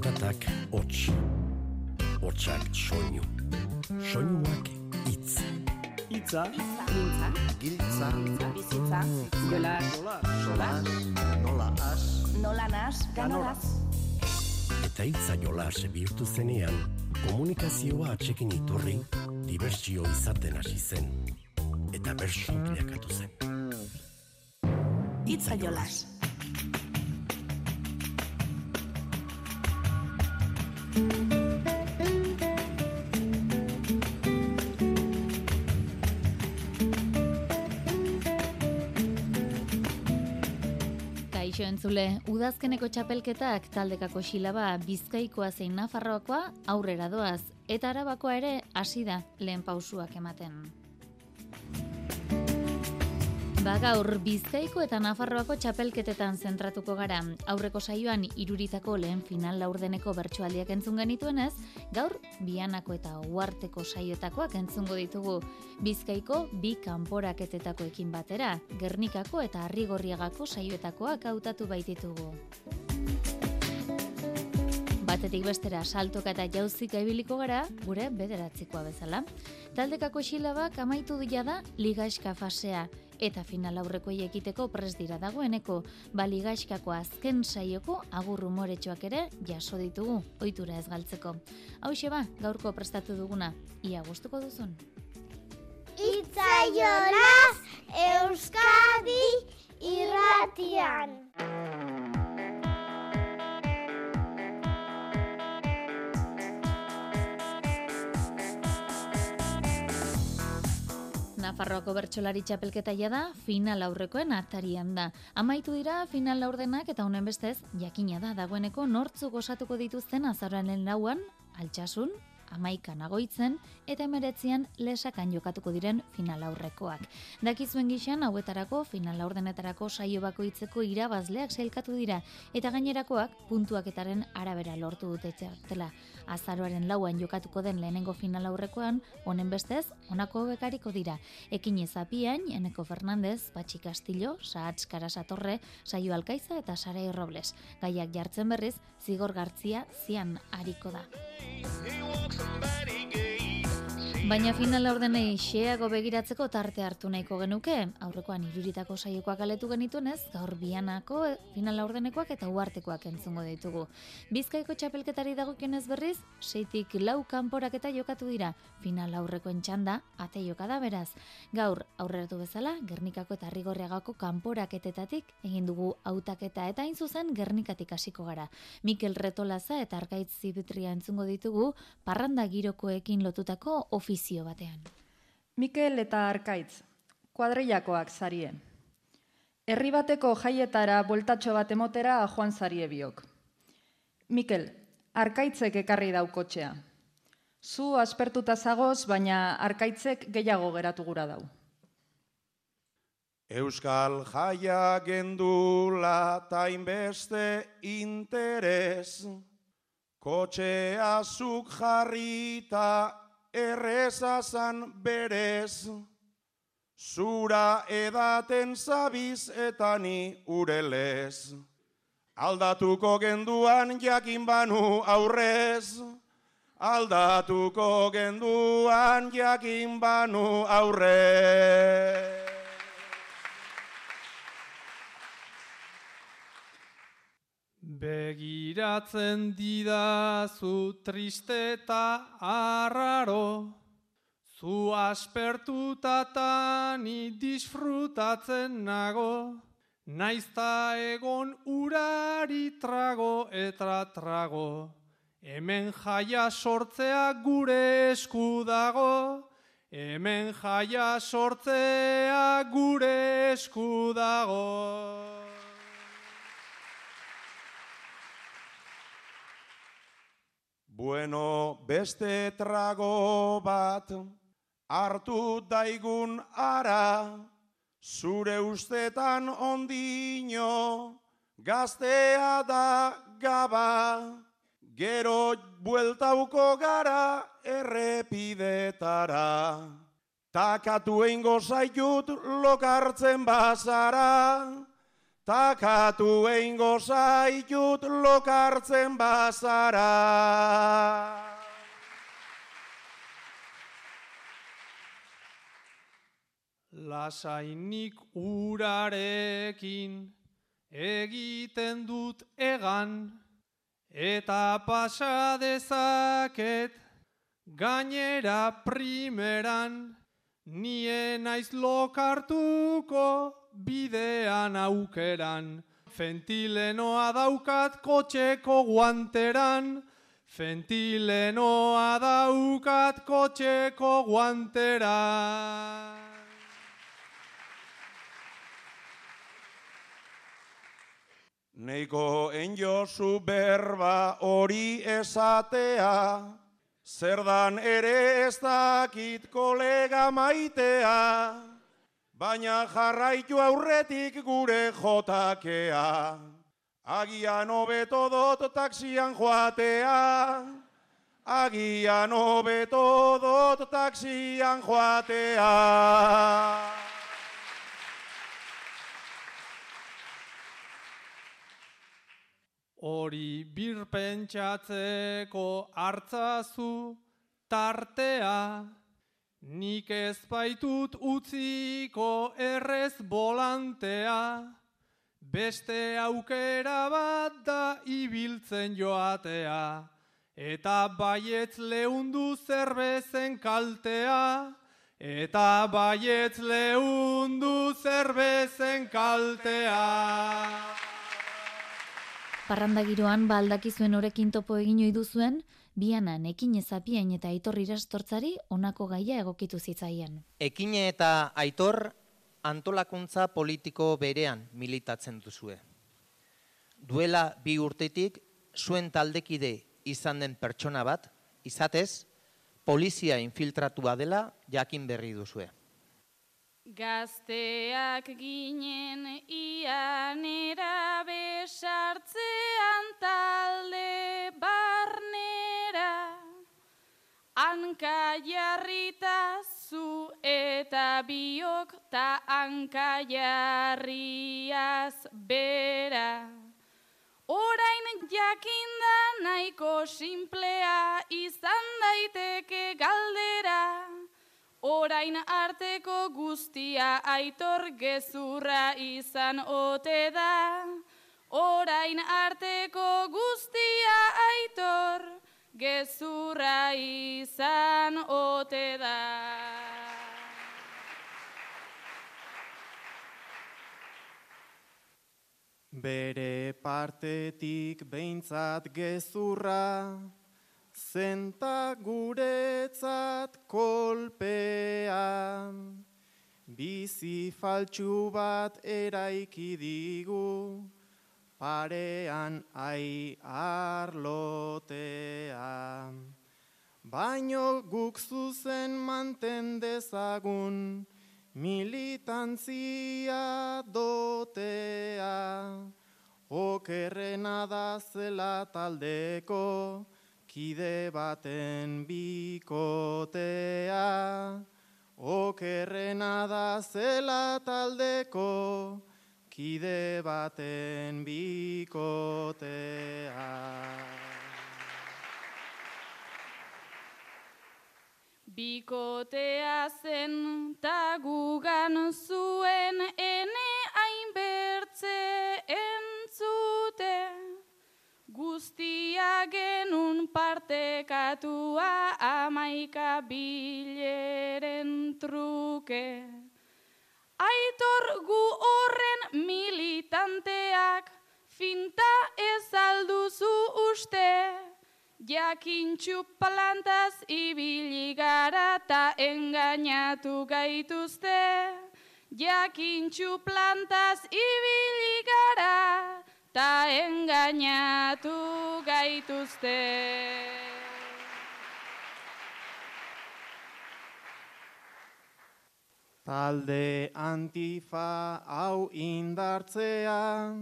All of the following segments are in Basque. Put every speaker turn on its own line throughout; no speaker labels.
Zaratak hots. Hotsak soinu. Soinuak hitz.
Itza.
Giltza.
Giltza.
Bizitza. Jolas.
Solas. Nola as.
Nola nas. Ganolaz.
Eta hitza jolas bihurtu zenean, komunikazioa atxekin iturri, dibertsio izaten hasi zen. Eta bersu bilakatu zen.
Itza jolas.
Entzule, udazkeneko txapelketak taldekako xilaba bizkaikoa zein nafarroakoa aurrera doaz, eta arabakoa ere hasi da lehen pausuak ematen. Ba gaur, bizkaiko eta nafarroako txapelketetan zentratuko gara. Aurreko saioan iruritako lehen final laurdeneko bertsoaldiak entzun genituenez, gaur bianako eta uarteko saioetakoak entzungo ditugu. Bizkaiko bi kanporaketetakoekin batera, Gernikako eta Arrigorriagako saioetakoak hautatu baititugu. Batetik bestera saltoka eta jauzika ibiliko gara, gure bederatzikoa bezala. Taldekako xilabak amaitu dira da ligaxka fasea, eta final aurreko ekiteko pres dira dagoeneko, ba ligaxkako azken saioko agur rumoretxoak ere jaso ditugu, ohitura ez galtzeko. Hau ba, gaurko prestatu duguna, ia gustuko duzun.
Itzaiolas Euskadi irratian.
Nafarroako bertsolari txapelketa da final aurrekoen atarian da. Amaitu dira final laurdenak eta honen bestez, jakina da dagoeneko nortzuk osatuko dituzten azararen lauan, altxasun, amaikan agoitzen eta emeretzian lesakan jokatuko diren final aurrekoak. Dakizuen gixan, hauetarako final laurdenetarako saio bakoitzeko irabazleak sailkatu dira eta gainerakoak puntuaketaren arabera lortu dute txartela. Azaroaren lauan jokatuko den lehenengo final aurrekoan, honen bestez, honako bekariko dira. Ekin ezapian, Eneko Fernandez, Patxi Castillo, Saatz Karasatorre, Saio Alkaiza eta Sarai Robles. Gaiak jartzen berriz, Zigor Gartzia zian hariko da. somebody good. Baina final laurdenei xeago begiratzeko tarte hartu nahiko genuke, aurrekoan iruritako saiokoak aletu genituenez, gaur bianako final laurdenekoak eta uartekoak entzungo ditugu. Bizkaiko txapelketari dagokionez berriz, seitik lau kanporak eta jokatu dira, final aurrekoen txanda, ate joka beraz. Gaur, aurreratu bezala, Gernikako eta Rigorriagako kanporaketetatik egin dugu hautaketa eta hain zuzen Gernikatik hasiko gara. Mikel Retolaza eta Arkaitz Zibitria entzungo ditugu, parranda girokoekin lotutako ofizio batean.
Mikel eta Arkaitz, kuadrillakoak zarie. Herri bateko jaietara bueltatxo bat emotera joan zarie biok. Mikel, Arkaitzek ekarri dau kotxea. Zu aspertuta zagoz, baina Arkaitzek gehiago geratu gura dau.
Euskal jaia gendula tainbeste interes, kotxea zuk jarrita errezazan berez, zura edaten zabiz eta ni urelez. Aldatuko genduan jakin banu aurrez, aldatuko genduan jakin banu aurrez.
Begiratzen didazu triste eta arraro, zu aspertuta ni disfrutatzen nago, naizta egon urari trago eta trago, hemen jaia sortzea gure esku dago, hemen jaia sortzea gure esku dago.
Bueno, beste trago bat hartu daigun ara, zure ustetan ondino, gaztea da gaba, gero bueltauko gara errepidetara. Takatu eingo zaitut lokartzen bazara, takatu eingo zaitut lokartzen bazara.
Lasainik urarekin egiten dut egan, eta pasa dezaket gainera primeran, nien naiz lokartuko bidean aukeran. Fentilenoa daukat kotxeko guanteran, Fentilenoa daukat kotxeko guanteran.
Neiko enjozu berba hori esatea, zerdan ere ez dakit kolega maitea, baina jarraitu aurretik gure jotakea. Agian hobeto dot taksian joatea, agian hobeto dot taksian joatea.
Hori birpentsatzeko hartzazu tartea, nik ez baitut utziko errez bolantea, beste aukera bat da ibiltzen joatea, eta baietz lehundu zerbezen kaltea, eta baietz lehundu zerbezen kaltea.
Parranda giroan baldakizuen horekin topo egin ohi duzuen, bianan ekin ezapiain eta aitor irastortzari honako gaia egokitu zitzaien.
Ekine eta aitor antolakuntza politiko berean militatzen duzue. Duela bi urtetik zuen taldekide izan den pertsona bat, izatez, polizia infiltratua dela jakin berri duzue.
Gazteak ginen ianera besartzean talde barnera Hanka jarrita zu eta biok ta hanka jarriaz bera Orain jakinda nahiko simplea izan daiteke galdera Orain arteko guztia aitor gezurra izan ote da. Orain arteko guztia aitor gezurra izan ote da.
Bere partetik behintzat gezurra, zenta guretzat kolpea. Bizi faltsu bat eraiki digu, parean ai arlotea. Baino guk zuzen manten dezagun, militantzia dotea. Okerrena da zela taldeko, kide baten bikotea. Okerrena da zela taldeko, kide baten bikotea.
Bikotea zen ta gugan zuen ene hainbertze entzute. Guztia genun partekatua amaika bileren truke. Aitor gu horren militanteak finta ez alduzu uste. Jakintxu plantaz ibili gara ta engainatu gaituzte. Jakintxu plantaz ibili gara ta engainatu gaituzte.
Talde antifa hau indartzea,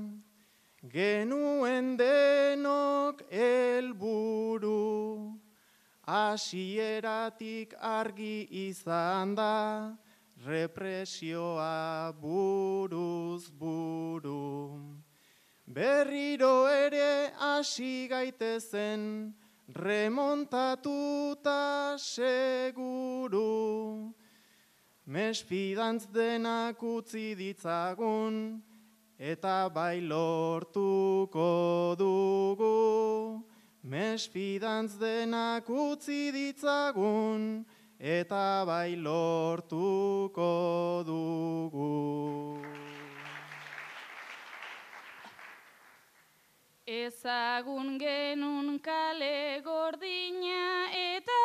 genuen denok helburu. Hasieratik argi izan da, represioa buruz buru. Berriro ere hasi gaitezen, remontatuta seguru. Mespidantz denak utzi ditzagun, eta bai lortuko dugu. Mespidantz denak utzi ditzagun, eta bai lortuko dugu.
Ezagun genun kale gordina eta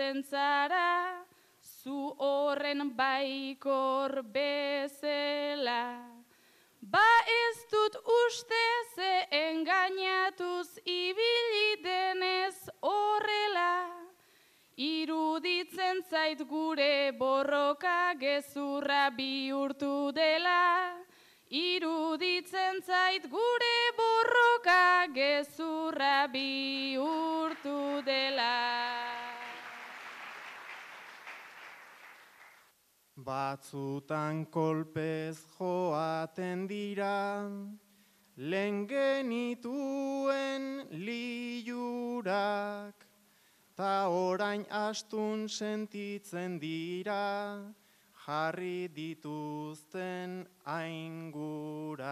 agertzen zara, zu horren baikor bezela. Ba ez dut uste ze engainatuz ibili denez horrela, Iruditzen zait gure borroka gezurra bihurtu dela. Iruditzen zait gure borroka gezurra bihurtu dela.
Batzutan kolpez joaten dira, lehen genituen liurak, ta orain astun sentitzen dira, jarri dituzten aingurak.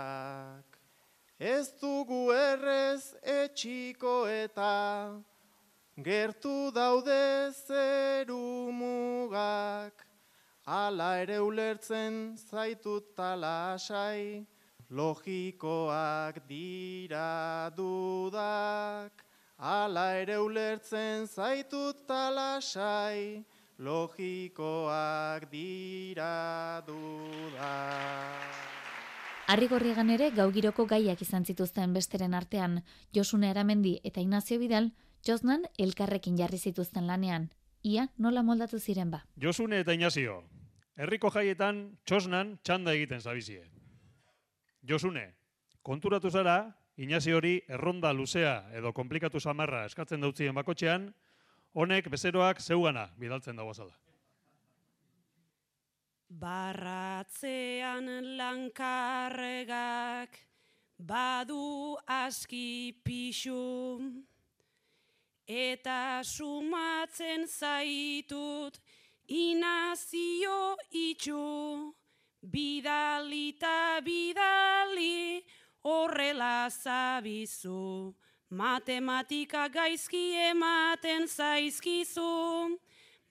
Ez dugu errez etxiko eta, gertu daude zeru mugak, Ala ere ulertzen zaitut talasai, logikoak dira dudak. Ala ere ulertzen zaitut talasai, logikoak dira dudak.
Arrigorriegan ere gaugiroko gaiak izan zituzten besteren artean, Josune Aramendi eta Ignacio Bidal, Josnan elkarrekin jarri zituzten lanean. Ia nola moldatu ziren ba.
Josune eta Inazio, herriko jaietan txosnan txanda egiten zabizie. Josune, konturatu zara, Inazio hori erronda luzea edo komplikatu samarra eskatzen dautzien bakotxean, honek bezeroak zeugana bidaltzen dago zala.
Barratzean lankarregak badu aski pixu eta sumatzen zaitut inazio itxu. Bidalita bidali horrela zabizu. Matematika gaizki ematen zaizkizu.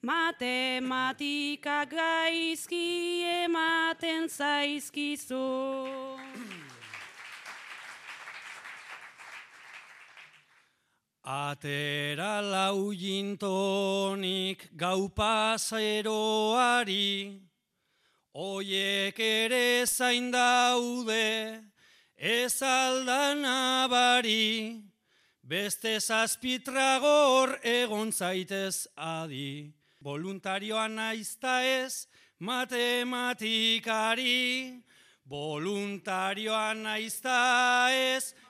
Matematika gaizki ematen zaizkizu
Atera lau jintonik gau paseroari, oiek ere zain daude, ez aldan abari, beste zazpitragor egon zaitez adi, voluntarioa naizta ez matematikari, voluntarioa naizta ez matematikari.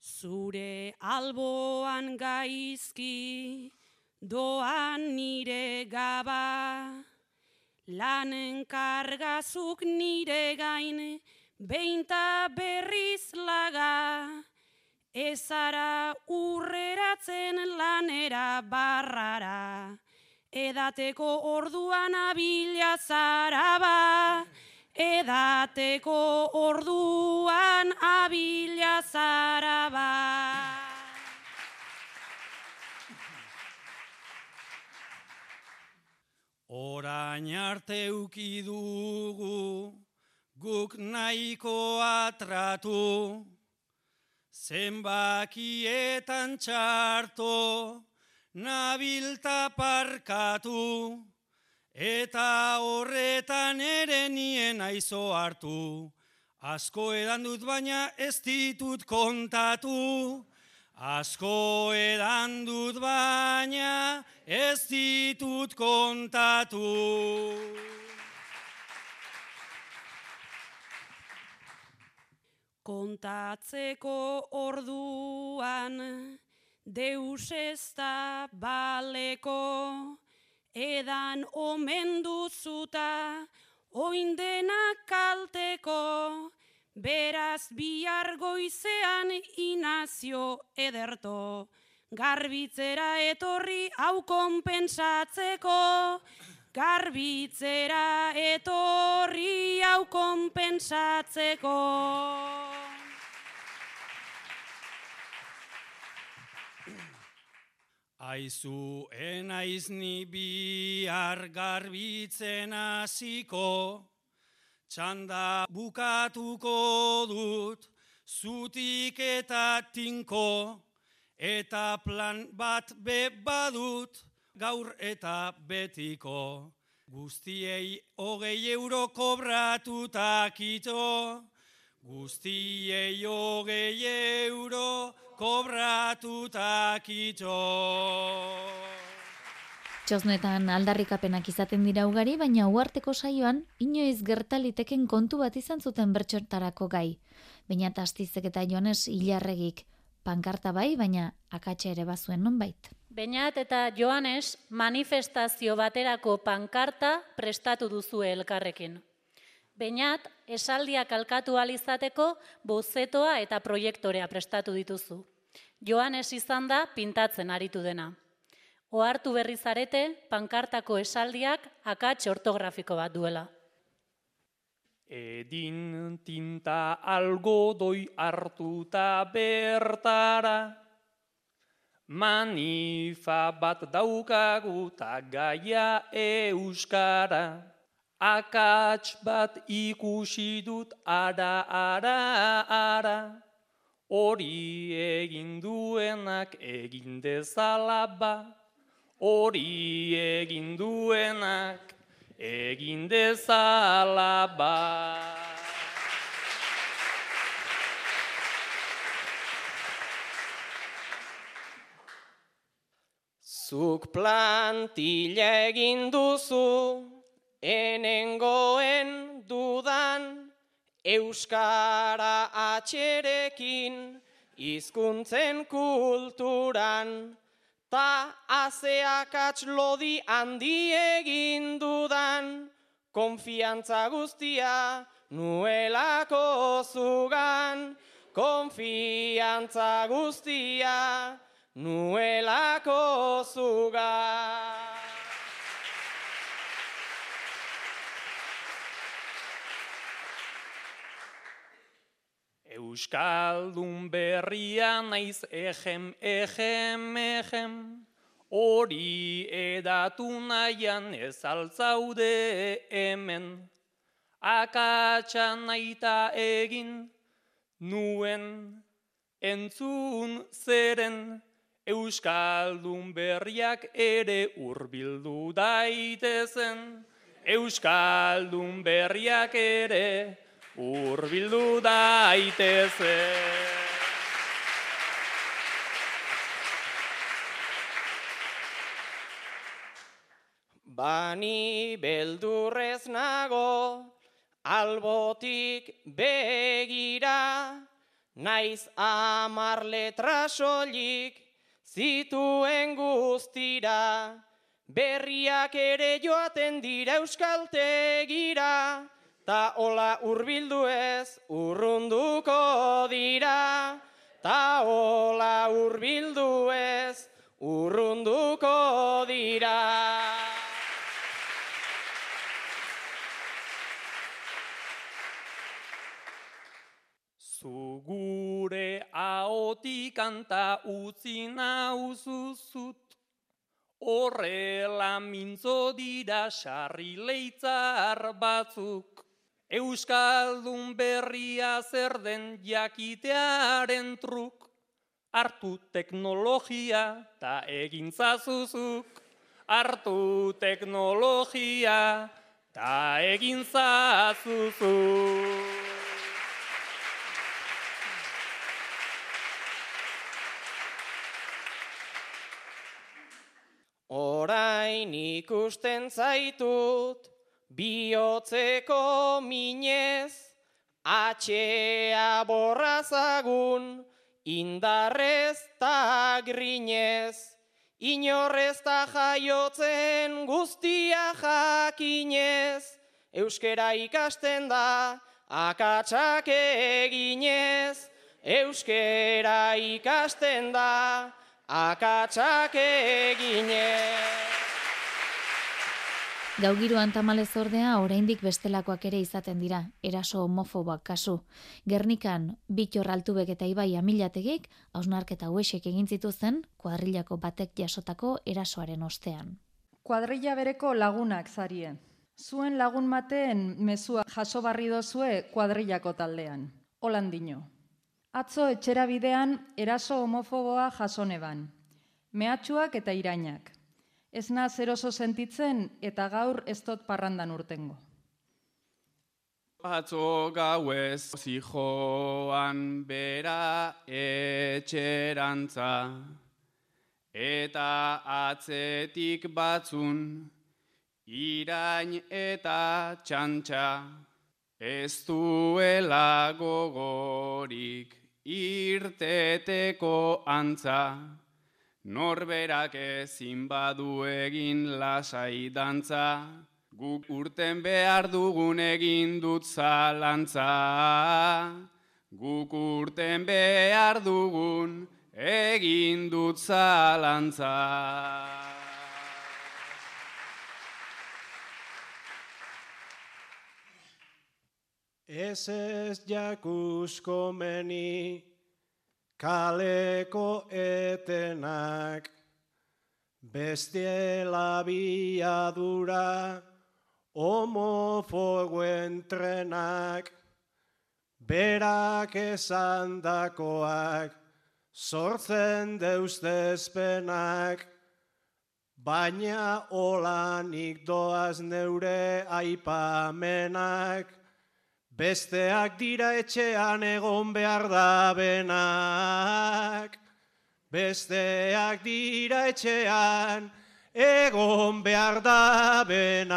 Zure alboan gaizki, doan nire gaba, lanen kargazuk nire gain, beinta berriz laga, ezara urreratzen lanera barrara, edateko orduan abila zaraba, edateko orduan abila zaraba.
Orain arte uki guk nahiko atratu, zenbakietan txarto, nabilta parkatu, eta horretan ere nien aizo hartu, asko edan dut baina ez ditut kontatu, asko edan dut baina ez ditut kontatu.
kontatzeko orduan, deus ez da baleko, edan omen duzuta, oindenak kalteko, beraz bihar goizean inazio ederto, garbitzera etorri hau konpensatzeko, garbitzera etorri hau konpensatzeko.
Aizu enaiz ni bihar garbitzen hasiko, txanda bukatuko dut, zutik eta tinko, eta plan bat be badut, gaur eta betiko. Guztiei hogei euro kobratuta kito, guztiei hogei euro kobratuta kito.
Txosnetan aldarrikapenak izaten dira ugari, baina uarteko saioan inoiz gertaliteken kontu bat izan zuten bertxortarako gai. Baina tastizek eta jones hilarregik, pankarta bai, baina akatxe ere bazuen nonbait.
Beñat eta Joanes manifestazio baterako pankarta prestatu duzu elkarrekin. Beñat esaldiak alkatu alizateko bozetoa eta proiektorea prestatu dituzu. Joanes izan da pintatzen aritu dena. Ohartu berri zarete pankartako esaldiak akats ortografiko bat duela.
Edin tinta algodoi hartuta bertara, Manifa bat daukagu gaia euskara. Akats bat ikusi dut ara ara ara. Hori egin duenak egin dezala ba. Hori egin duenak egin dezala ba.
Zuk plantila egin duzu, enengoen dudan, Euskara atxerekin, hizkuntzen kulturan, ta azeak atxlodi handi egin dudan, konfiantza guztia nuelako zugan, konfiantza guztia nuelako zuga.
Euskaldun berria naiz ejem, ejem, ejem, hori edatu nahian ez altzaude hemen. Akatsa naita egin nuen entzun zeren, Euskaldun berriak ere hurbildu daitezen. Euskaldun berriak ere hurbildu daitezen.
Bani beldurrez nago, albotik begira, naiz amar letra solik, zituen guztira, berriak ere joaten dira euskaltegira, ta hola hurbildu ez urrunduko dira, ta hola hurbildu ez urrunduko dira.
Zu gure haotik kanta utzi nauzuzut, horrela mintzo dira sarri leitzar batzuk. Euskaldun berria zer den jakitearen truk, hartu teknologia ta egintzazuzuk. Hartu teknologia ta egintzazuzuk.
Orain ikusten zaitut, bihotzeko minez, atxea borrazagun, indarrez ta grinez, inorrez ta jaiotzen guztia jakinez, euskera ikasten da, akatsak eginez, euskera ikasten da, akatsak eginez.
Gau giroan tamalez ordea, oraindik bestelakoak ere izaten dira, eraso homofoboak kasu. Gernikan, bitor altubek eta ibai amilategik, hausnarketa huesek egin zituzten, kuadrillako batek jasotako erasoaren ostean.
Kuadrilla bereko lagunak zarie. Zuen lagun mateen mezua jaso barri dozue kuadrillako taldean. Holan dino. Atzo etxera bidean eraso homofoboa jasoneban. Mehatxuak eta irainak. Ez naz eroso sentitzen eta gaur ez dut parrandan urtengo.
Atzo gauez zijoan bera etxerantza eta atzetik batzun irain eta txantxa ez duela gogorik irteteko antza. Norberak ezin badu egin lasai dantza, guk urten behar dugun egin dut zalantza. Guk urten behar dugun egin dut zalantza.
Ez ez jakusko meni, kaleko etenak, bestiela biadura, homofogoen trenak, berak esan dakoak, sortzen deustezpenak, baina olanik doaz neure aipamenak, Besteak dira etxean egon behar da benak. Besteak dira etxean egon behar da benak.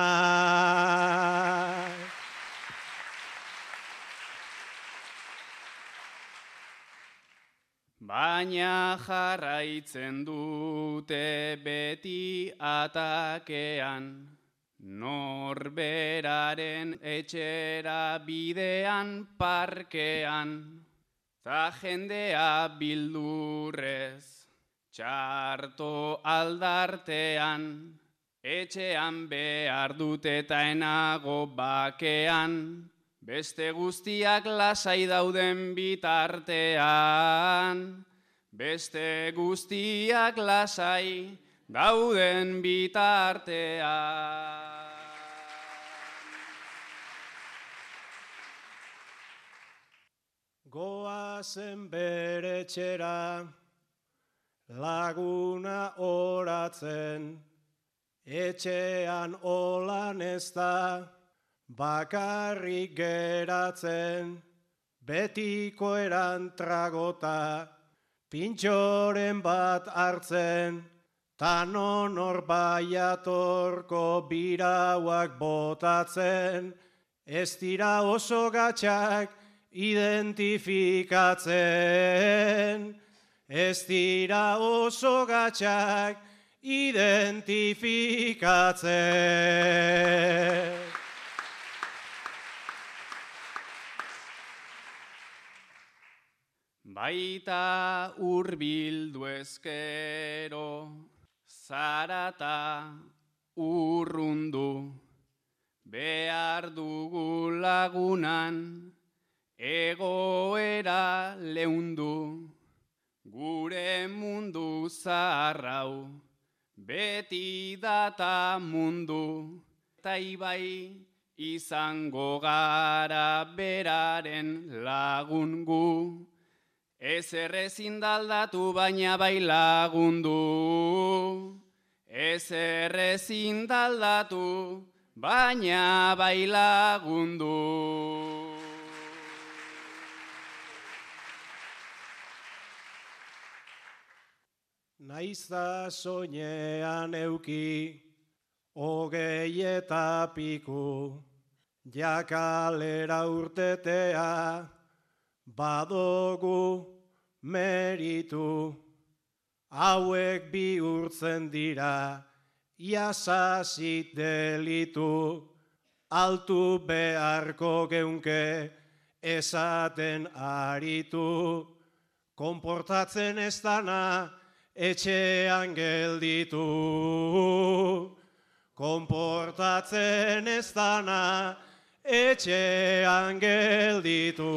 Baina jarraitzen dute beti atakean. Norberaren etxera bidean parkean, za jendea bildurrez, txarto aldartean, etxean behar dut eta enago bakean, beste guztiak lasai dauden bitartean, beste guztiak lasai dauden bitartean.
Goazen bere txera, laguna oratzen, etxean olan ez da, bakarrik geratzen, betiko eran tragota, pintxoren bat hartzen, tanon hor baiatorko birauak botatzen, ez dira oso gatxak, identifikatzen. Ez dira oso gatxak identifikatzen.
Baita urbildu ezkero, zarata urrundu, behar dugu lagunan, egoera leundu, gure mundu zarrau, beti data mundu, eta ibai izango gara beraren lagungu. Ez errezin daldatu baina bai lagundu, ez errezin daldatu baina bai lagundu.
Naiza soinean euki, hogei eta piku,
jakalera urtetea, badogu meritu, hauek bihurtzen dira, jasasit delitu, altu beharko geunke, esaten aritu, konportatzen ez dana, etxean gelditu. Konportatzen ez dana, etxean gelditu.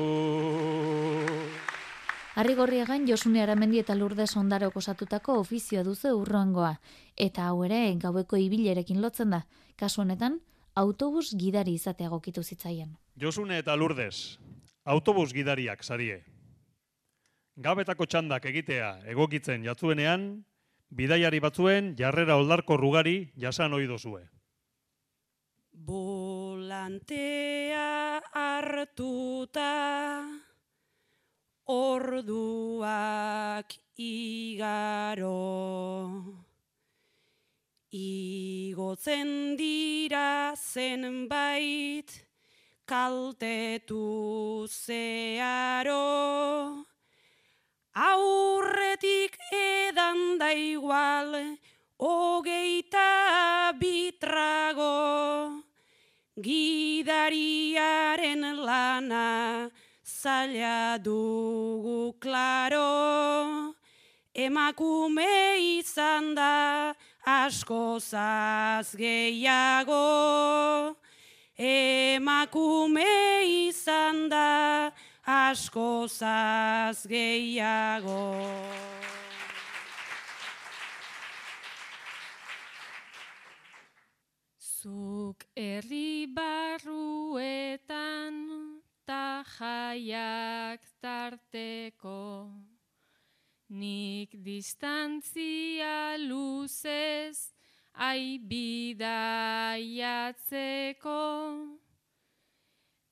Arrigorriegan Josune Aramendi eta Lourdes Ondarok osatutako ofizioa duzu urroengoa, eta hau ere gaueko ibilerekin lotzen da. Kasu honetan, autobus gidari izatea gokitu zitzaien.
Josune eta Lourdes, autobus gidariak sarie. Gabetako txandak egitea egokitzen jatzuenean, bidaiari batzuen jarrera oldarko rugari jasan ohi dozue.
Volantea hartuta orduak igaro. Igotzen dira zenbait kaltetu zearo. Aurretik edan da igual, hogeita bitrago. Gidariaren lana, zaila dugu klaro, emakume izan da asko zaz gehiago. Emakume izan da asko zaz gehiago.
Zuk herri barruetan ta jaiak tarteko. Nik distantzia luzez aibidaiatzeko.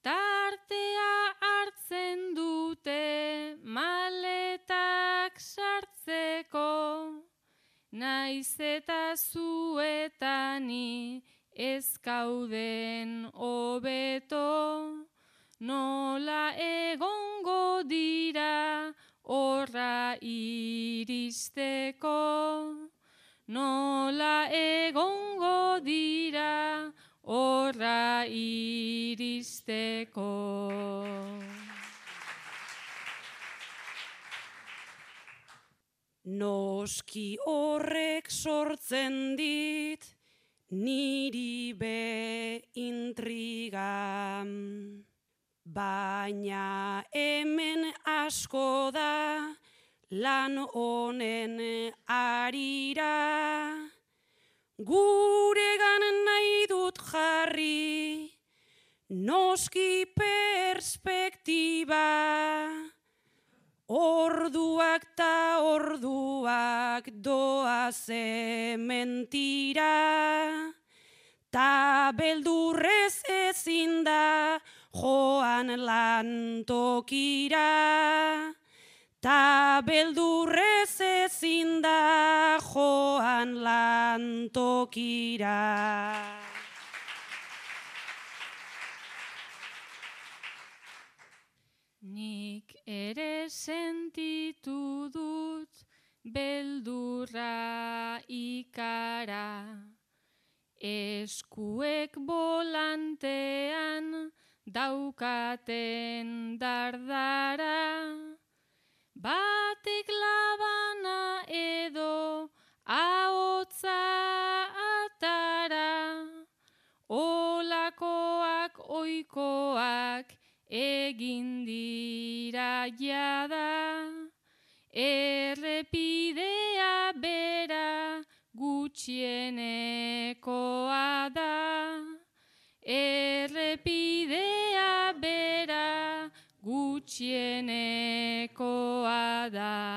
Tartea hartzen dute maletak sartzeko. Naiz eta zuetani ez kauden hobeto, nola egongo dira horra iristeko. Nola egongo dira horra iristeko.
Noski horrek sortzen dit, niri be intriga. Baina hemen asko da lan honen arira. Guregan nahi dut jarri, noski perspektiba. Orduak ta orduak doa ze mentira. Ta beldurrez ezin da joan lantokira. Ta beldurrez ezin da joan lantokira.
Nik ere sentitu dut beldurra ikara. Eskuek bolantean daukaten dardara. Batek labana edo ahotza atara. Olakoak oikoak egin dira jada, errepidea bera gutxienekoa da, errepidea bera gutxienekoa da.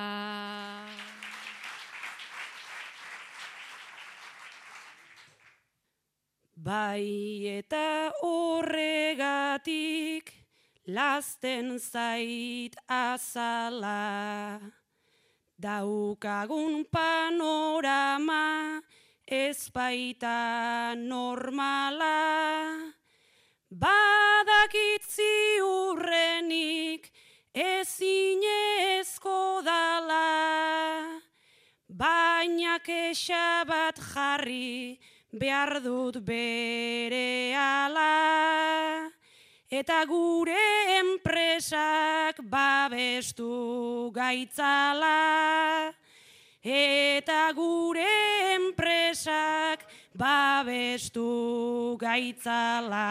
Bai eta horregatik lasten zait azala. Daukagun panorama ez baita normala. badakitzi urrenik ezinezko dala, baina kexa bat jarri behar dut bere ala, eta gure enpresak babestu gaitzala, eta gure enpresak babestu gaitzala.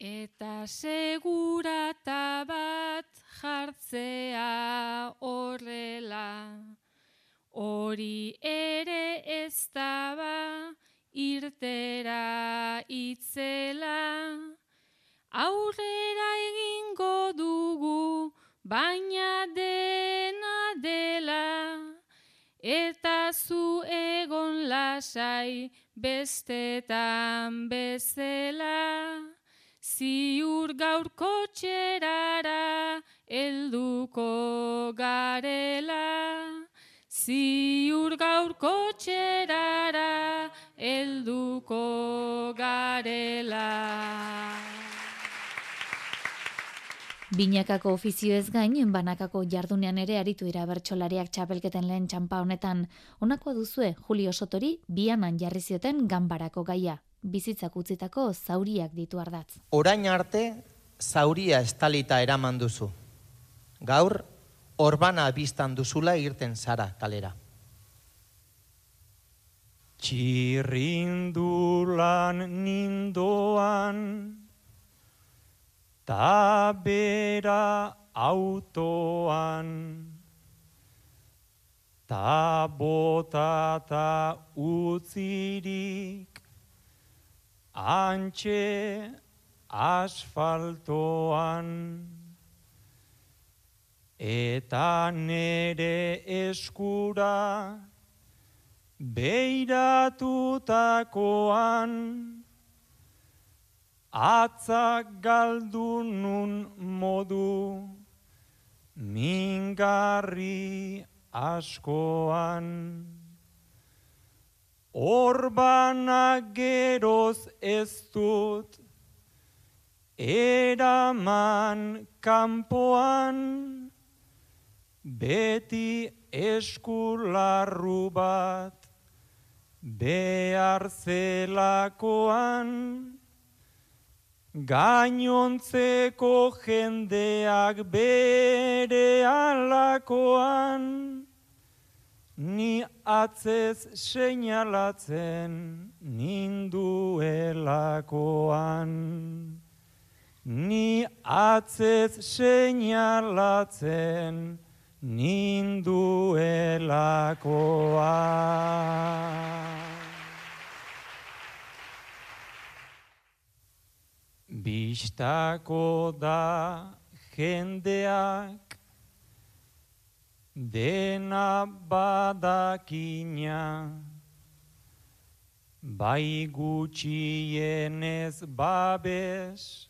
Eta segurata bat jartzea horrela, hori ere ez daba irtera itzela, aurrera egingo dugu, baina dena dela, eta zu egon lasai bestetan bezela. Ziur gaurko txerara elduko garela. Ziur gaurko txerara elduko garela.
Binakako ofizioez gain, banakako jardunean ere aritu dira bertsolariak txapelketen lehen txampa honetan. Honako duzue, Julio Sotori, bianan jarri zioten ganbarako gaia. Bizitzak utzitako zauriak ditu ardatz.
Orain arte, zauria estalita eraman duzu. Gaur, orbana biztan duzula irten zara kalera.
Txirrindulan nindoan, ta bera autoan, ta botata utzirik, antxe asfaltoan, eta nere eskura, Beiratutakoan atzak galdu nun modu mingarri askoan. Orbana geroz ez dut eraman kanpoan beti eskularru bat behar zelakoan, gainontzeko jendeak bere alakoan, ni atzez seinalatzen ninduelakoan. Ni atzez seinalatzen ninduelakoa. Bistako da jendeak dena badakina, bai gutxienez babes,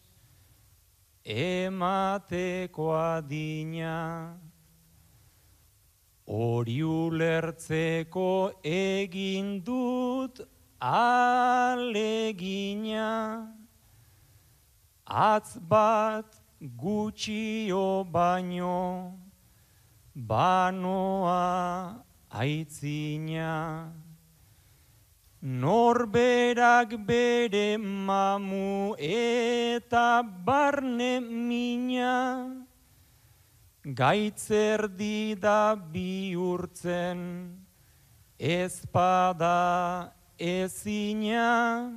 emateko adina. Hori ulertzeko egin dut alegina, atz bat gutxio baino, banoa aitzina. Norberak bere mamu eta barne mina, gaitzerdi da bihurtzen, ezpada ezina,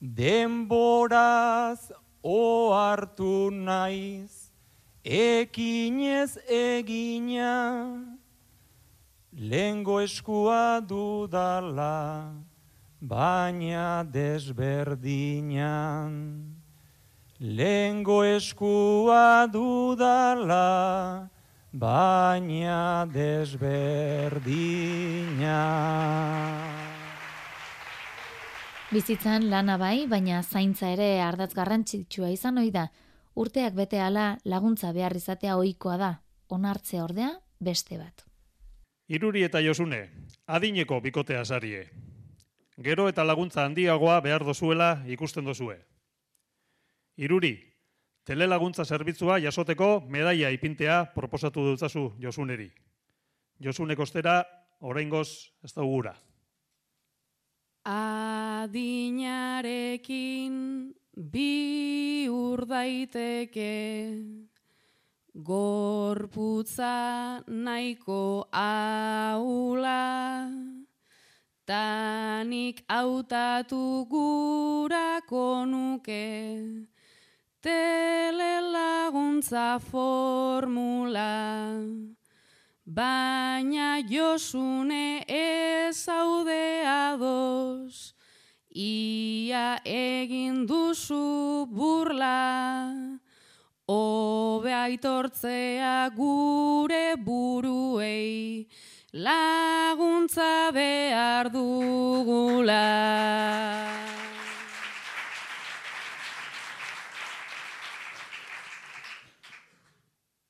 denboraz ohartu naiz, ekinez egina, lengo eskua dudala, baina desberdinan. Lengo eskua dudala, baina desberdina.
Bizitzan lana bai, baina zaintza ere ardatz garrantzitsua izan ohi da. Urteak bete hala laguntza behar izatea ohikoa da. Onartzea ordea beste bat.
Iruri eta Josune, adineko bikotea sarie. Gero eta laguntza handiagoa behar dozuela ikusten dozue. Iruri, telelaguntza zerbitzua jasoteko medaia ipintea proposatu dutzazu Josuneri. Josune kostera, oraingoz ez da ugura.
Adinarekin bi ur daiteke gorputza nahiko aula tanik hautatu gurako nuke telelaguntza formula baina josune ez haude ados ia egin duzu burla Obe aitortzea gure buruei laguntza behar dugula.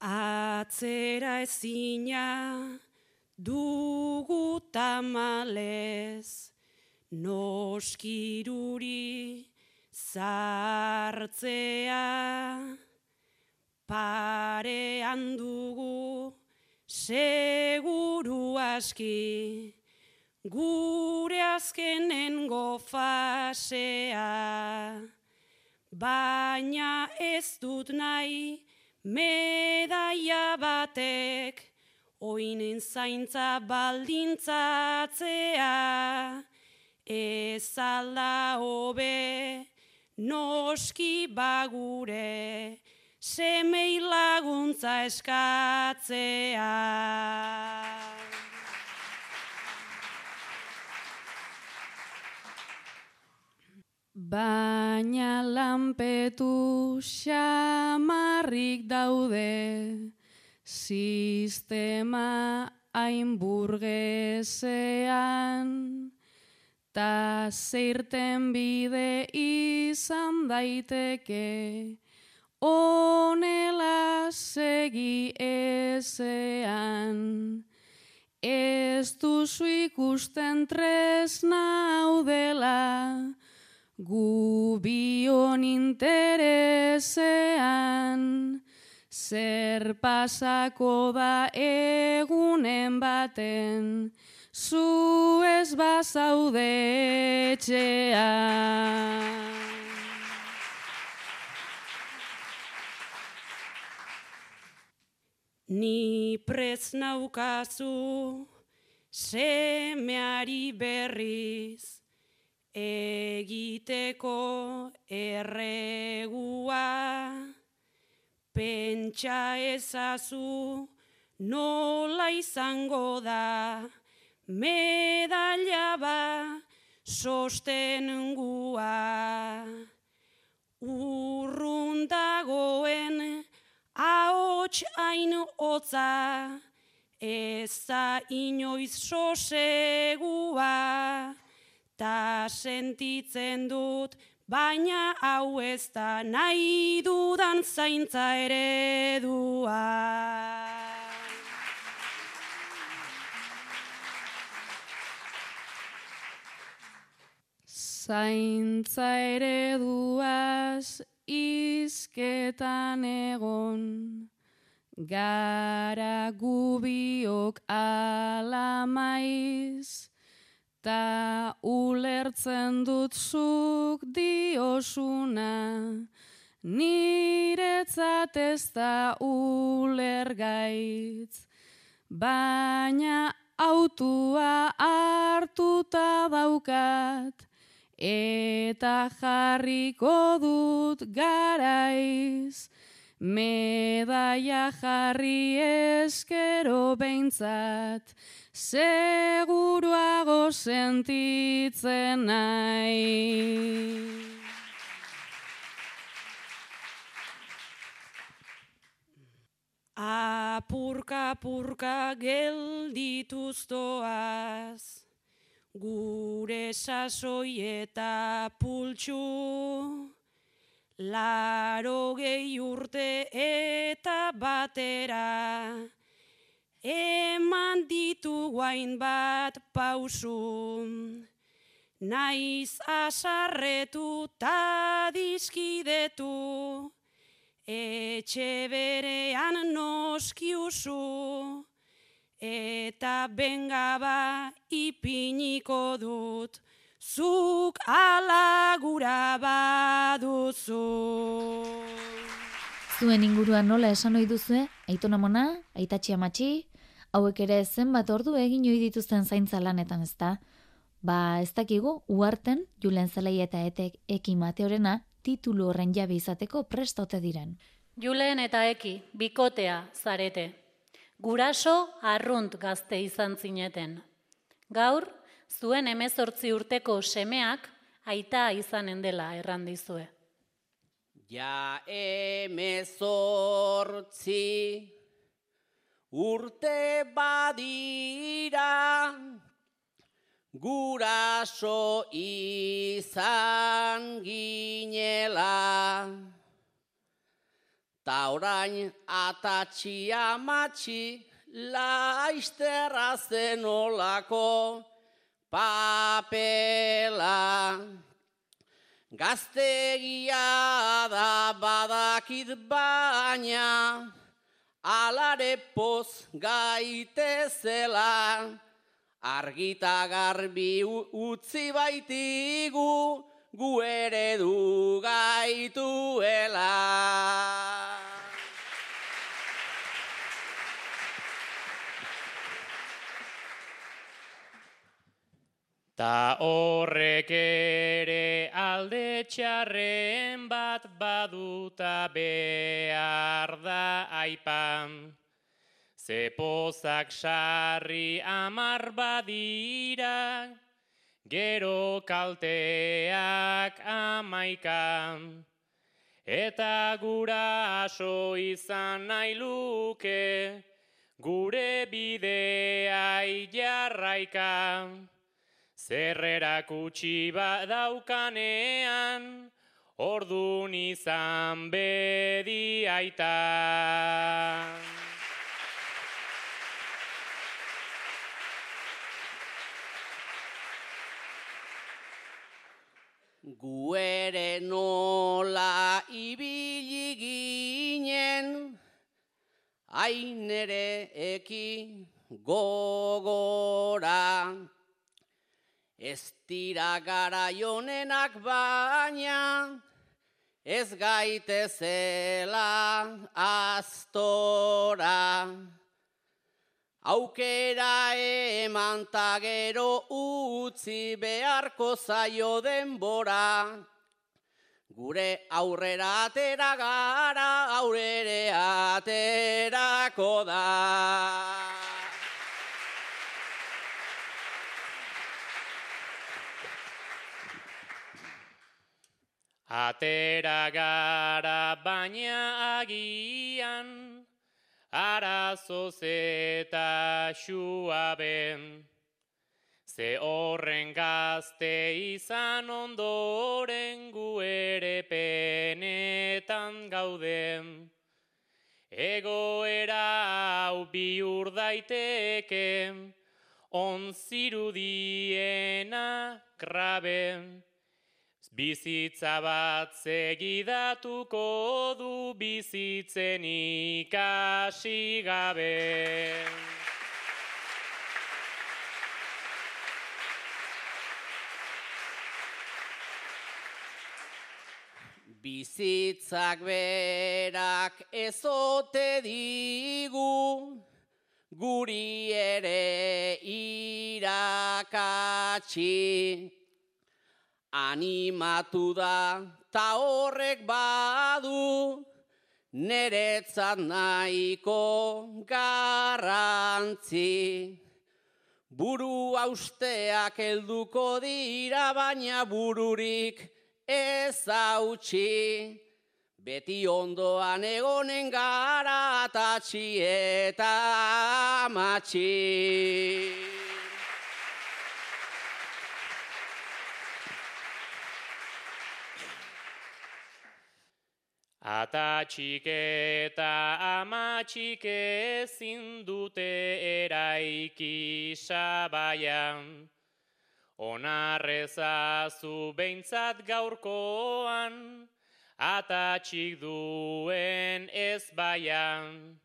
Atzera ezina dugu tamalez, noskiruri zartzea parean dugu seguru aski gure azkenengo fasea baina ez dut nahi medaia batek oinen zaintza baldintzatzea ez alda hobe noski bagure semei laguntza eskatzea. Baina lanpetu xamarrik daude, sistema hainburgezean, ta zeirten bide izan daiteke, onela segi ezean. Ez duzu ikusten tresna udela, gu bion interesean. Zer pasako da egunen baten, zu ez bazaude. Ni prez naukazu semeari berriz egiteko erregua. Pentsa ezazu nola izango da medalla ba sostenengua urrundagoen ahots hain hotza, ez da inoiz sosegua, ta sentitzen dut, baina hau ez da nahi dudan zaintza eredua. Zaintza ereduaz izketan egon, gara gubiok alamaiz, ta ulertzen dut zuk diosuna, niretzat ez da ulergaitz, baina autua hartuta daukat, eta jarriko dut garaiz, medaia jarri eskero behintzat, seguruago sentitzen nahi. Apurka, apurka geldituztoaz, gure sasoi eta pultsu, laro gehi urte eta batera,
eman ditu guain bat pausu. Naiz asarretu ta dizkidetu, etxe berean noskiuzu, eta bengaba ipiniko dut, zuk alagura baduzu.
Zuen inguruan nola esan ohi duzue? Aiton amona, aitatxi amatxi, hauek ere zenbat ordu egin ohi dituzten zaintza lanetan ezta? Ba, ez dakigu, uarten, Julen Zelai eta etek eki mateorena, titulu horren jabe izateko prestote diren.
Julen eta eki, bikotea zarete. Guraso arrunt gazte izan zineten. Gaur, zuen emezortzi urteko semeak aita izanen dela errandizue.
Ja emezortzi urte badira guraso izan ginela. Ta orain atatxi amatxi laizterra zenolako papela. Gaztegia da badakit baina, alare poz gaitezela, argita garbi utzi baitigu, gu ere du gaituela.
Ta horrek ere alde txarren bat baduta behar da aipan. Zepozak sarri amar badira, gero kalteak amaikan. Eta gura aso izan nahi luke, gure bidea jarraikan. Zerrerak utxi badaukanean, ordun izan bedi aita.
Gu ere nola ibili ginen, hain ere eki gogora. Ez dira garaionenak baina, ez gaitezela astora. Aukera eman ta gero utzi beharko zaio denbora. Gure aurrera atera gara, aurrere aterako da.
Atera gara baina agian, arazoz eta xuaben. Ze horren gazte izan ondoren gu ere penetan gauden. Egoera hau bihur daiteke, onzirudiena graben. Bizitza bat segidatuko du bizitzen ikasi gabe.
Bizitzak berak ezote digu, guri ere irakatsi. Animatu da ta horrek badu, neretzat nahiko garrantzi. Buru austeak helduko dira baina bururik ez hautsi. Beti ondoan egonen gara atatxi eta amatxi.
Atatxik eta amatxik ezin dute eraiki sabaian. Onarrezazu behintzat gaurkoan, atatxik duen ez baian.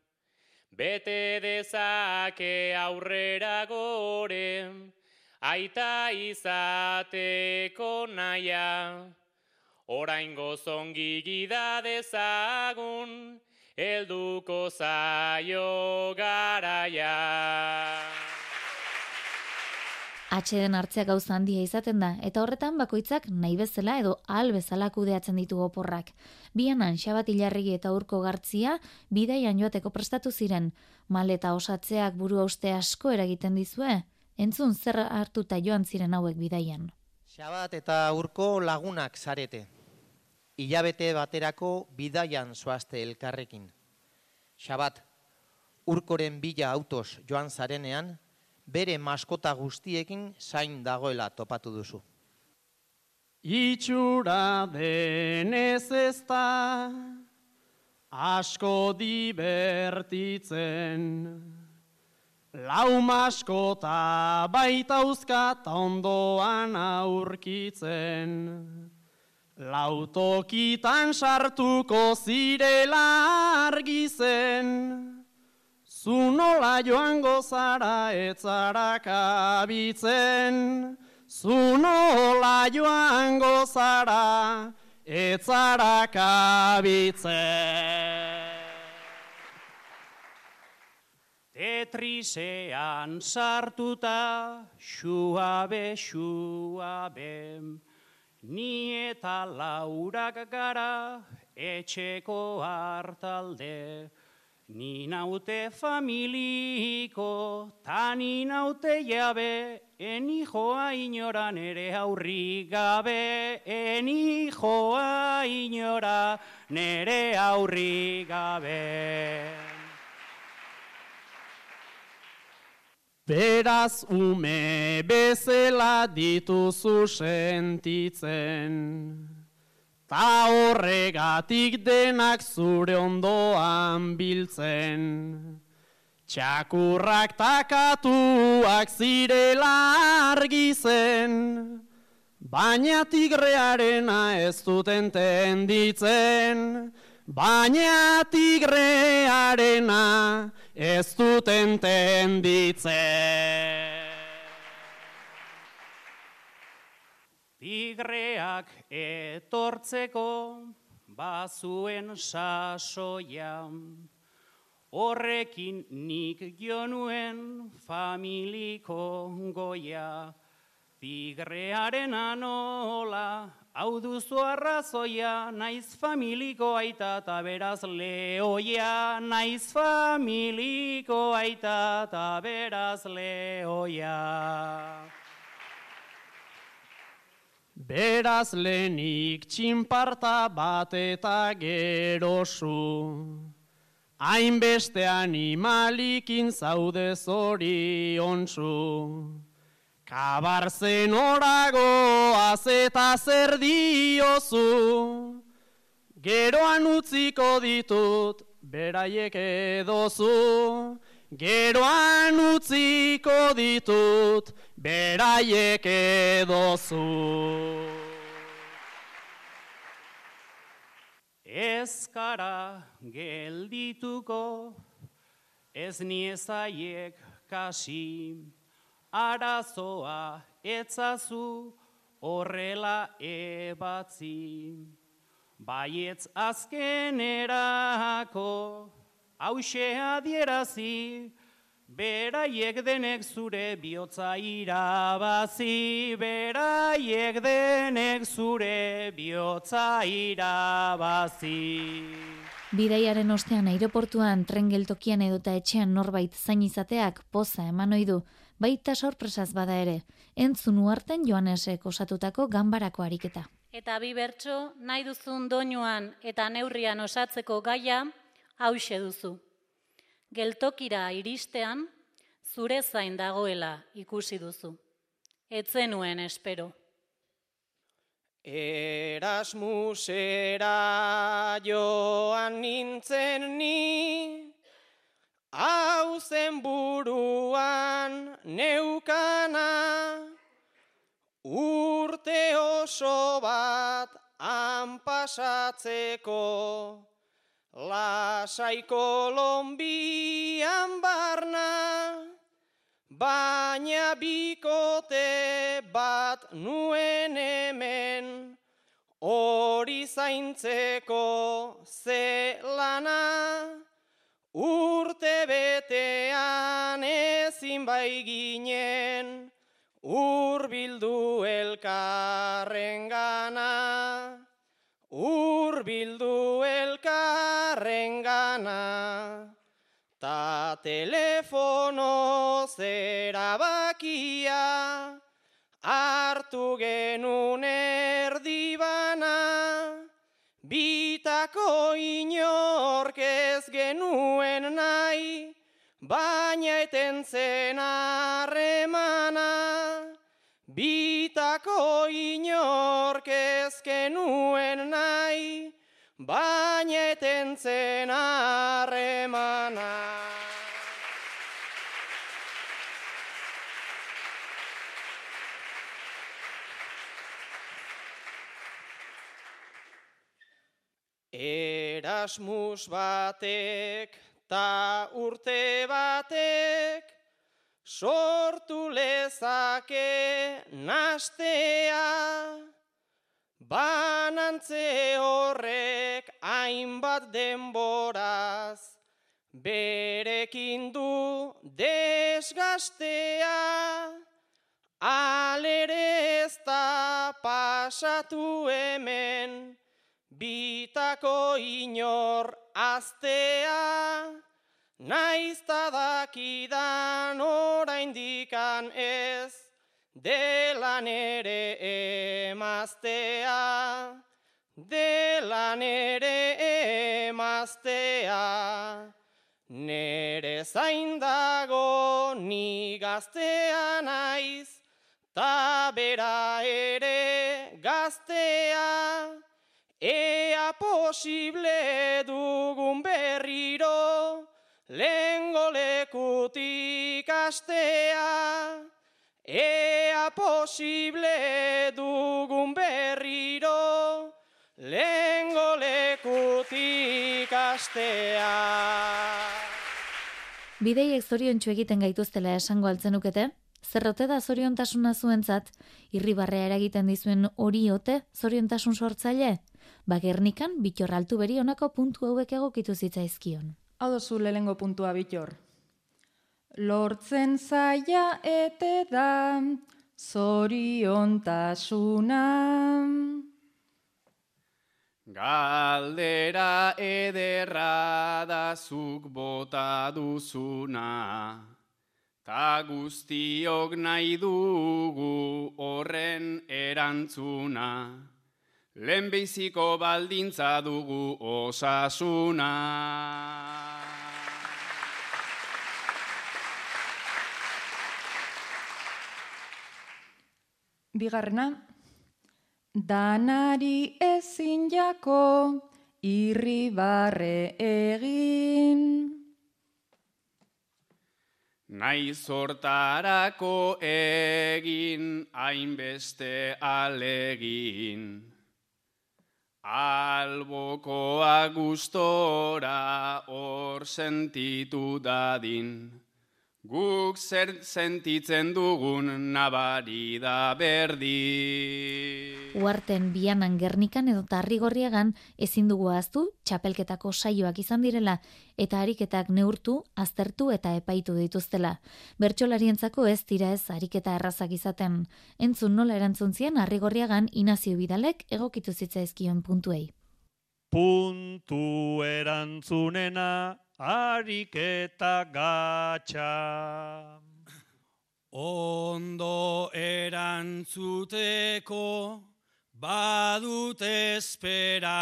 Bete dezake aurrera gore, aita izateko naia. Orain gozongi gida dezagun, elduko zaio garaia.
Atxeden hartzea gauza handia izaten da, eta horretan bakoitzak nahi bezala edo ahal bezala kudeatzen ditu oporrak. Bianan xabat hilarrigi eta urko gartzia, bidaian joateko prestatu ziren. Maleta osatzeak buru hauste asko eragiten dizue, entzun zer hartuta joan ziren hauek bidaian.
Xabat eta urko lagunak zarete. Ilabete baterako bidaian zoazte elkarrekin. Xabat, urkoren bila autos joan zarenean, bere maskota guztiekin zain dagoela topatu duzu.
Itxura denez ez da asko dibertitzen Lau maskota baita uzkat ondoan aurkitzen Lautokitan sartuko zirela argizen Zu nola joango zara etzara kabitzen, zu nola joango zara etzara kabitzen.
Tetrisean sartuta, xuabe, xuabe, ni eta laurak gara etxeko hartalde, Ni naute familiko, ta ni naute jabe, eni joa inoran ere aurri gabe, eni joa inora nere aurri gabe.
Beraz ume bezela dituzu sentitzen. Ta horregatik denak zure ondoan biltzen. Txakurrak takatuak zirela argi zen, baina tigrearena ez duten tenditzen. Baina tigrearena ez duten tenditzen.
Tigreak etortzeko bazuen sasoia, horrekin nik jonuen familiko goia. Tigrearen anola, hau duzu arrazoia, naiz familiko aita eta beraz lehoia, naiz familiko aita eta beraz lehoia.
Beraz lenik txinparta bat eta gerosu. Hainbeste animalikin zaude zori ontsu. Kabarzen orago azeta zer diozu. Geroan utziko ditut beraiek edozu. Geroan utziko ditut beraiek edozu.
Ezkara geldituko, ez niezaiek kasi, arazoa etzazu horrela ebatzi. Baietz azkenerako, hause adierazi, beraiek denek zure bihotza irabazi, beraiek denek zure bihotza irabazi.
Bidaiaren ostean aireportuan tren geltokian edota etxean norbait zain izateak poza eman du, baita sorpresaz bada ere, entzun uarten Joanesek osatutako ganbarako ariketa.
Eta bi bertso, nahi duzun doinuan eta neurrian osatzeko gaia, hause duzu. Geltokira iristean, zure zain dagoela ikusi duzu. Etzenuen espero.
Erasmusera joan nintzen ni, hau zen buruan neukana, urte oso bat han pasatzeko, lasai kolombian barna, baina bikote bat nuen hemen, hori zaintzeko ze lana, urte betean ezin bai ginen, urbildu elkarren gana, urbildu elkarren gana. Ta telefono zera bakia, hartu genuen erdibana, bitako inork ez genuen nahi, baina eten zen harremana. Bitako inork ez genuen nahi, baina eten zen harremana. Erasmus batek ta urte batek sortu lezake nastea. Banantze horrek hainbat denboraz berekin du desgastea. Alere ez da pasatu hemen bitako inor aztea, naizta dakidan oraindikan ez, dela nere emaztea, dela nere emaztea. Nere zain dago ni gaztea naiz, ta bera ere gaztea, Ea posible dugun berriro, lengo lekutik astea. Ea posible dugun berriro, lengo lekutik astea.
Bideiek zoriontsu egiten gaituztela esango altzenukete? Zerrote da zoriontasuna zuentzat, irribarrea eragiten dizuen hori ote zoriontasun sortzaile? Ba Gernikan bitor altu beri honako puntu hauek egokitu zitzaizkion.
Hau dozu lehengo puntua bitor. Lortzen zaia ete da zoriontasuna.
Galdera ederra da zuk bota duzuna, ta guztiok nahi dugu horren erantzuna. Lehenbiziko baldintza dugu osasuna.
Bigarrena, danari ezin jako irribarre egin.
Nahi zortarako egin hainbeste alegin. Albokoa gustora hor sentitu dadin. Guk zer sentitzen dugun nabari da berdi.
Uarten bianan gernikan edo tarrigorriagan ezin dugu aztu txapelketako saioak izan direla eta ariketak neurtu, aztertu eta epaitu dituztela. Bertsolarientzako ez dira ez ariketa errazak izaten. Entzun nola erantzun zien arrigorriagan inazio bidalek egokitu zitzaizkion puntuei.
Puntu erantzunena ariketa gatxa.
Ondo erantzuteko badut esperantza.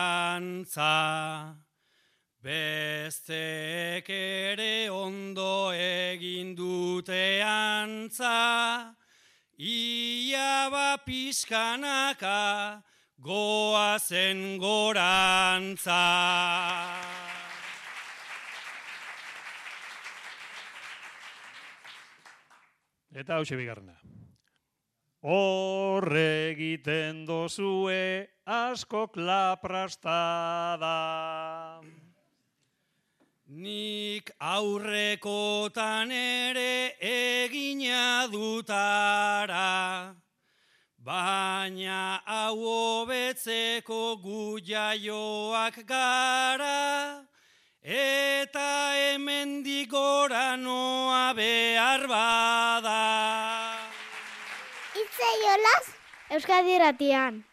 Bestek ere ondo egin dute antza. Ia ba pixkanaka goazen gorantza.
Eta hau bigarrena. Horre egiten dozue askok laprastada.
Nik aurrekotan ere egina dutara, baina hau hobetzeko gu gara, eta hemen digora noa behar bada.
Itze jolaz, Euskadi eratian.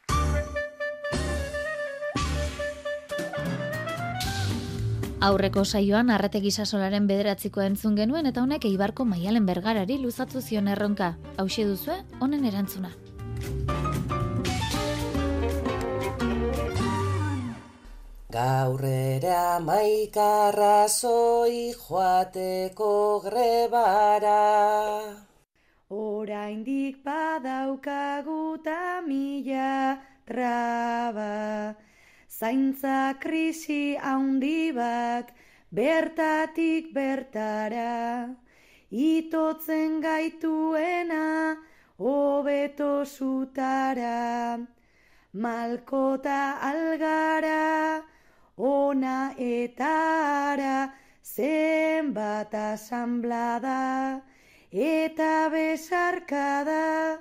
Aurreko saioan arrategi sasolaren bederatzikoa entzun genuen eta honek eibarko maialen bergarari luzatzu zion erronka. Hauxe duzue, honen erantzuna.
Gaur ere maikarra zoi joateko grebara.
Oraindik badaukagu ta mila traba. Zaintza krisi haundi bat bertatik bertara. Itotzen gaituena hobeto zutara. Malkota algara, ona eta ara, zenbat asamblada, eta besarkada,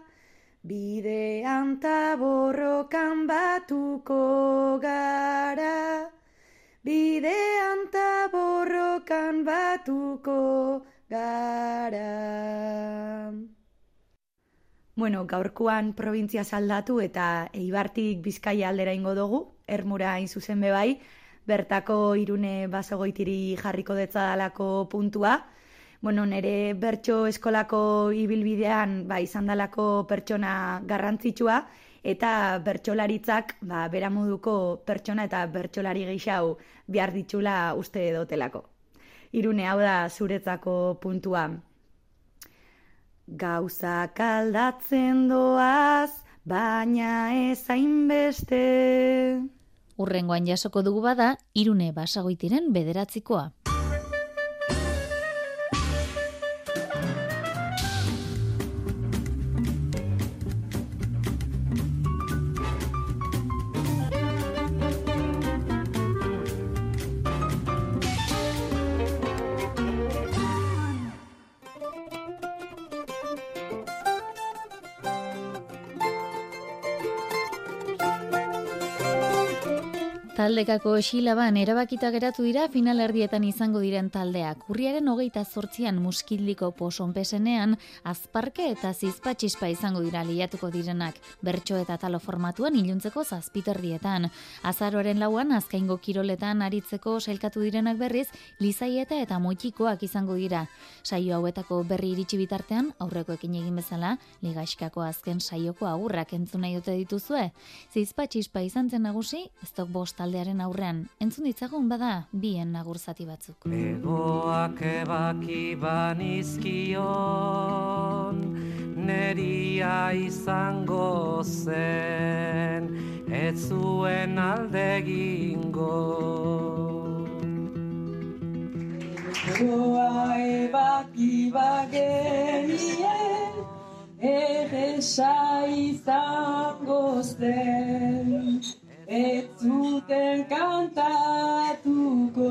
bidean ta borrokan batuko gara. Bidean ta borrokan batuko gara.
Bueno, gaurkoan provintzia saldatu eta Eibartik Bizkaia aldera ingo dugu, ermura hain zuzen bebai, bertako irune basogoitiri jarriko detzadalako puntua. Bueno, nire bertso eskolako ibilbidean ba, izan dalako pertsona garrantzitsua, eta bertsolaritzak ba, beramuduko pertsona eta bertsolari gehiago behar ditxula uste dotelako. Irune hau da zuretzako puntua. Gauzak aldatzen doaz, baina ez hainbeste.
Urrengoan jasoko dugu bada, irune basagoitiren bederatzikoa. Taldekako xilaban erabakita geratu dira finalerdietan izango diren taldeak. Urriaren hogeita zortzian muskildiko posonpesenean, azparke eta zizpatxispa izango dira liatuko direnak, bertso eta talo formatuan iluntzeko zazpiterdietan. Azaroaren lauan, azkaingo kiroletan aritzeko sailkatu direnak berriz, lizaieta eta moitikoak izango dira. Saio hauetako berri iritsi bitartean, aurrekoekin egin bezala, ligaxkako azken saioko agurrak entzun nahi dute dituzue. Zizpatxispa izan zen nagusi, ez bost taldearen aurrean, entzun ditzagun bada bien nagurzati batzuk.
Egoak ebaki banizkion, neria izango zen, ez zuen alde egingo.
Egoa ebaki bagenien, egesa izango zen, ez zuten kantatuko.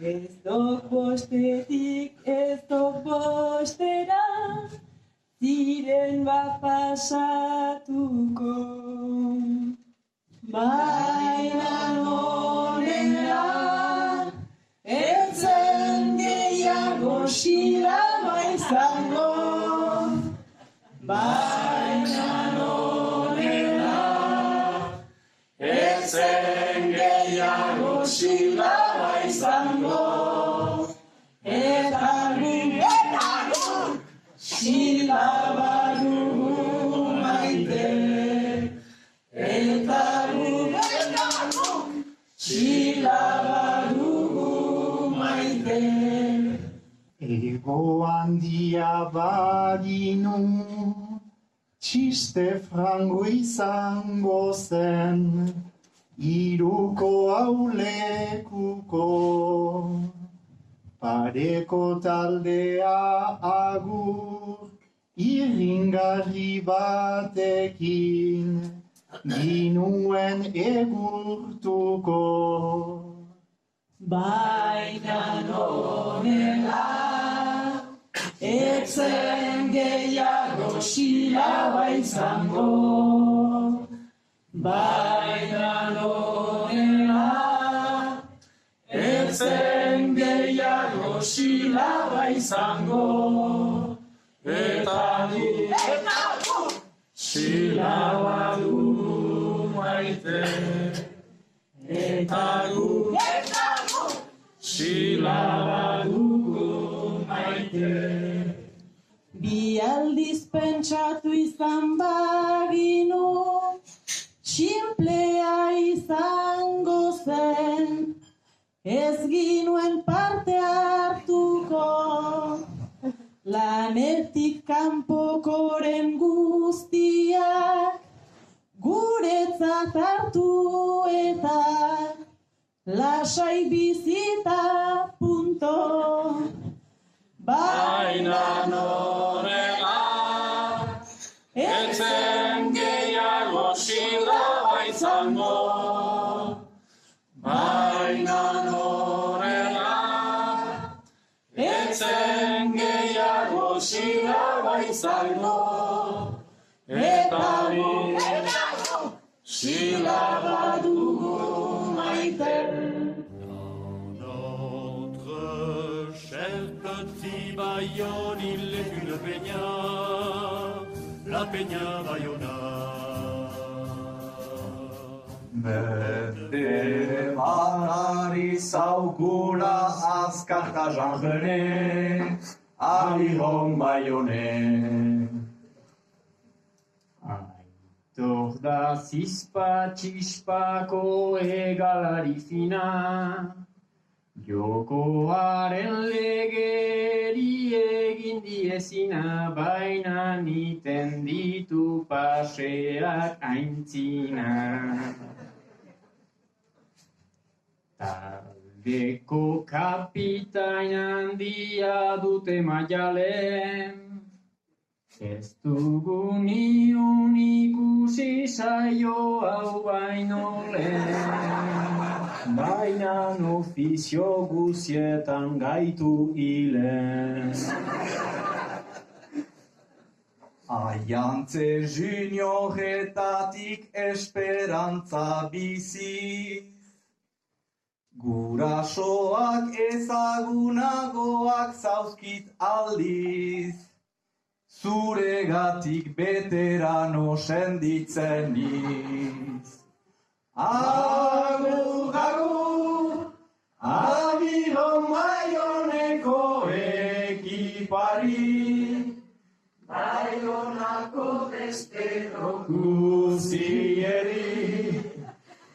Ez dok bostetik, ez dok bostera, ziren bat pasatuko. Baina honera, etzen gehiago xilama izango. Baina zen gehiago silaba izango. Eta gugu, silaba dugu maite. Eta gugu, silaba dugu maite.
Ego handia badinu,
txiste frango izango zen iruko aulekuko. Pareko taldea agur, irringarri batekin, ginuen egurtuko.
Baina nonela, etzen gehiago silaba izango. Baina izango. Eta du, silaba du maite. Eta gu, silaba dugu maite.
Bi aldiz pentsatu izan baginu, simplea izango zen, ez ginuen parte hartuko, lanetik kanpokoren guztiak, guretzat hartu eta lasai bizita punto.
Baina norela, etzen gehiago silaba izango. 신앙의 살로 에타리 실라바두
Notre cher petit Bayonne, il est une peña, la peña Bayona.
À aliron baione.
Aitor da zizpa txispako egalari fina, Jokoaren legeri egin diezina, baina niten ditu paseak aintzina. Taldeko kapitain handia dute maialen, Ez dugu niun ikusi saio hau baino lehen, baina ofizio guzietan gaitu hilen.
Aiantze junioretatik esperantza bizi, Gurasoak ezagunagoak zauzkit aldiz, Zuregatik beterano senditzen niz. Agur, agur, abiro maioneko ekipari, Baionako bestero guzieri,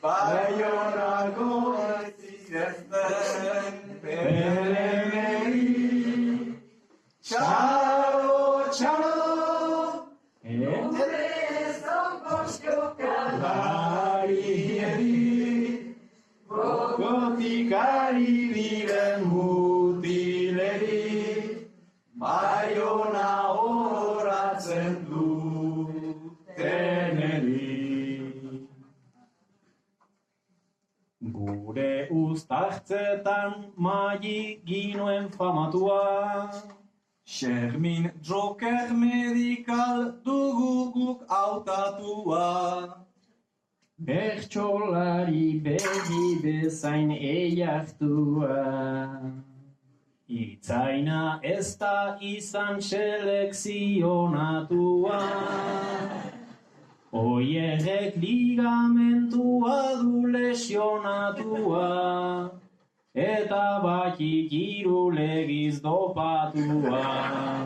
Baionako
Gure uztartzetan maili ginuen famatua,
Shermin Joker Medical dugu guk hautatua.
Bertxolari begi bezain eiartua. Itzaina ez da izan selekzionatua. Oierrek ligamentua du lesionatua. Eta batik irulegiz dopatua.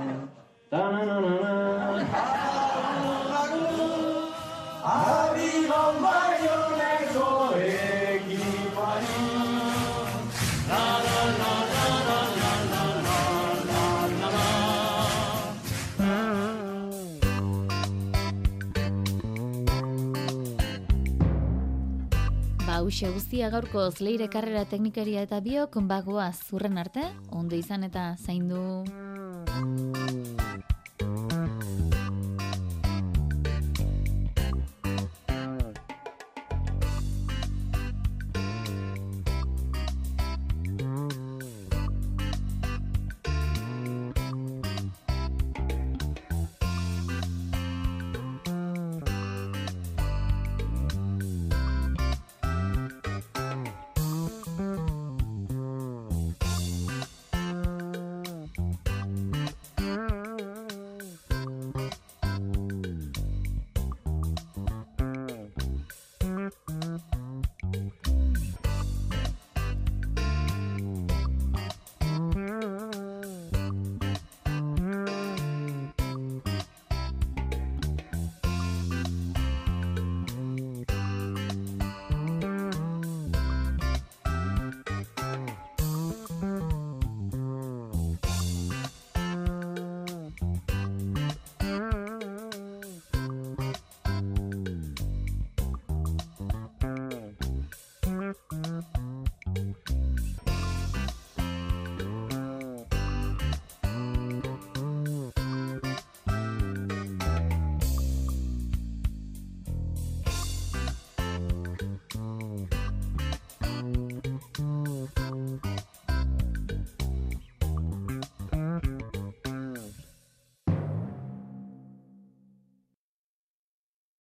Hoxe guztia gaurko leire karrera teknikaria eta biok bagoaz zurren arte, ondo izan eta zaindu.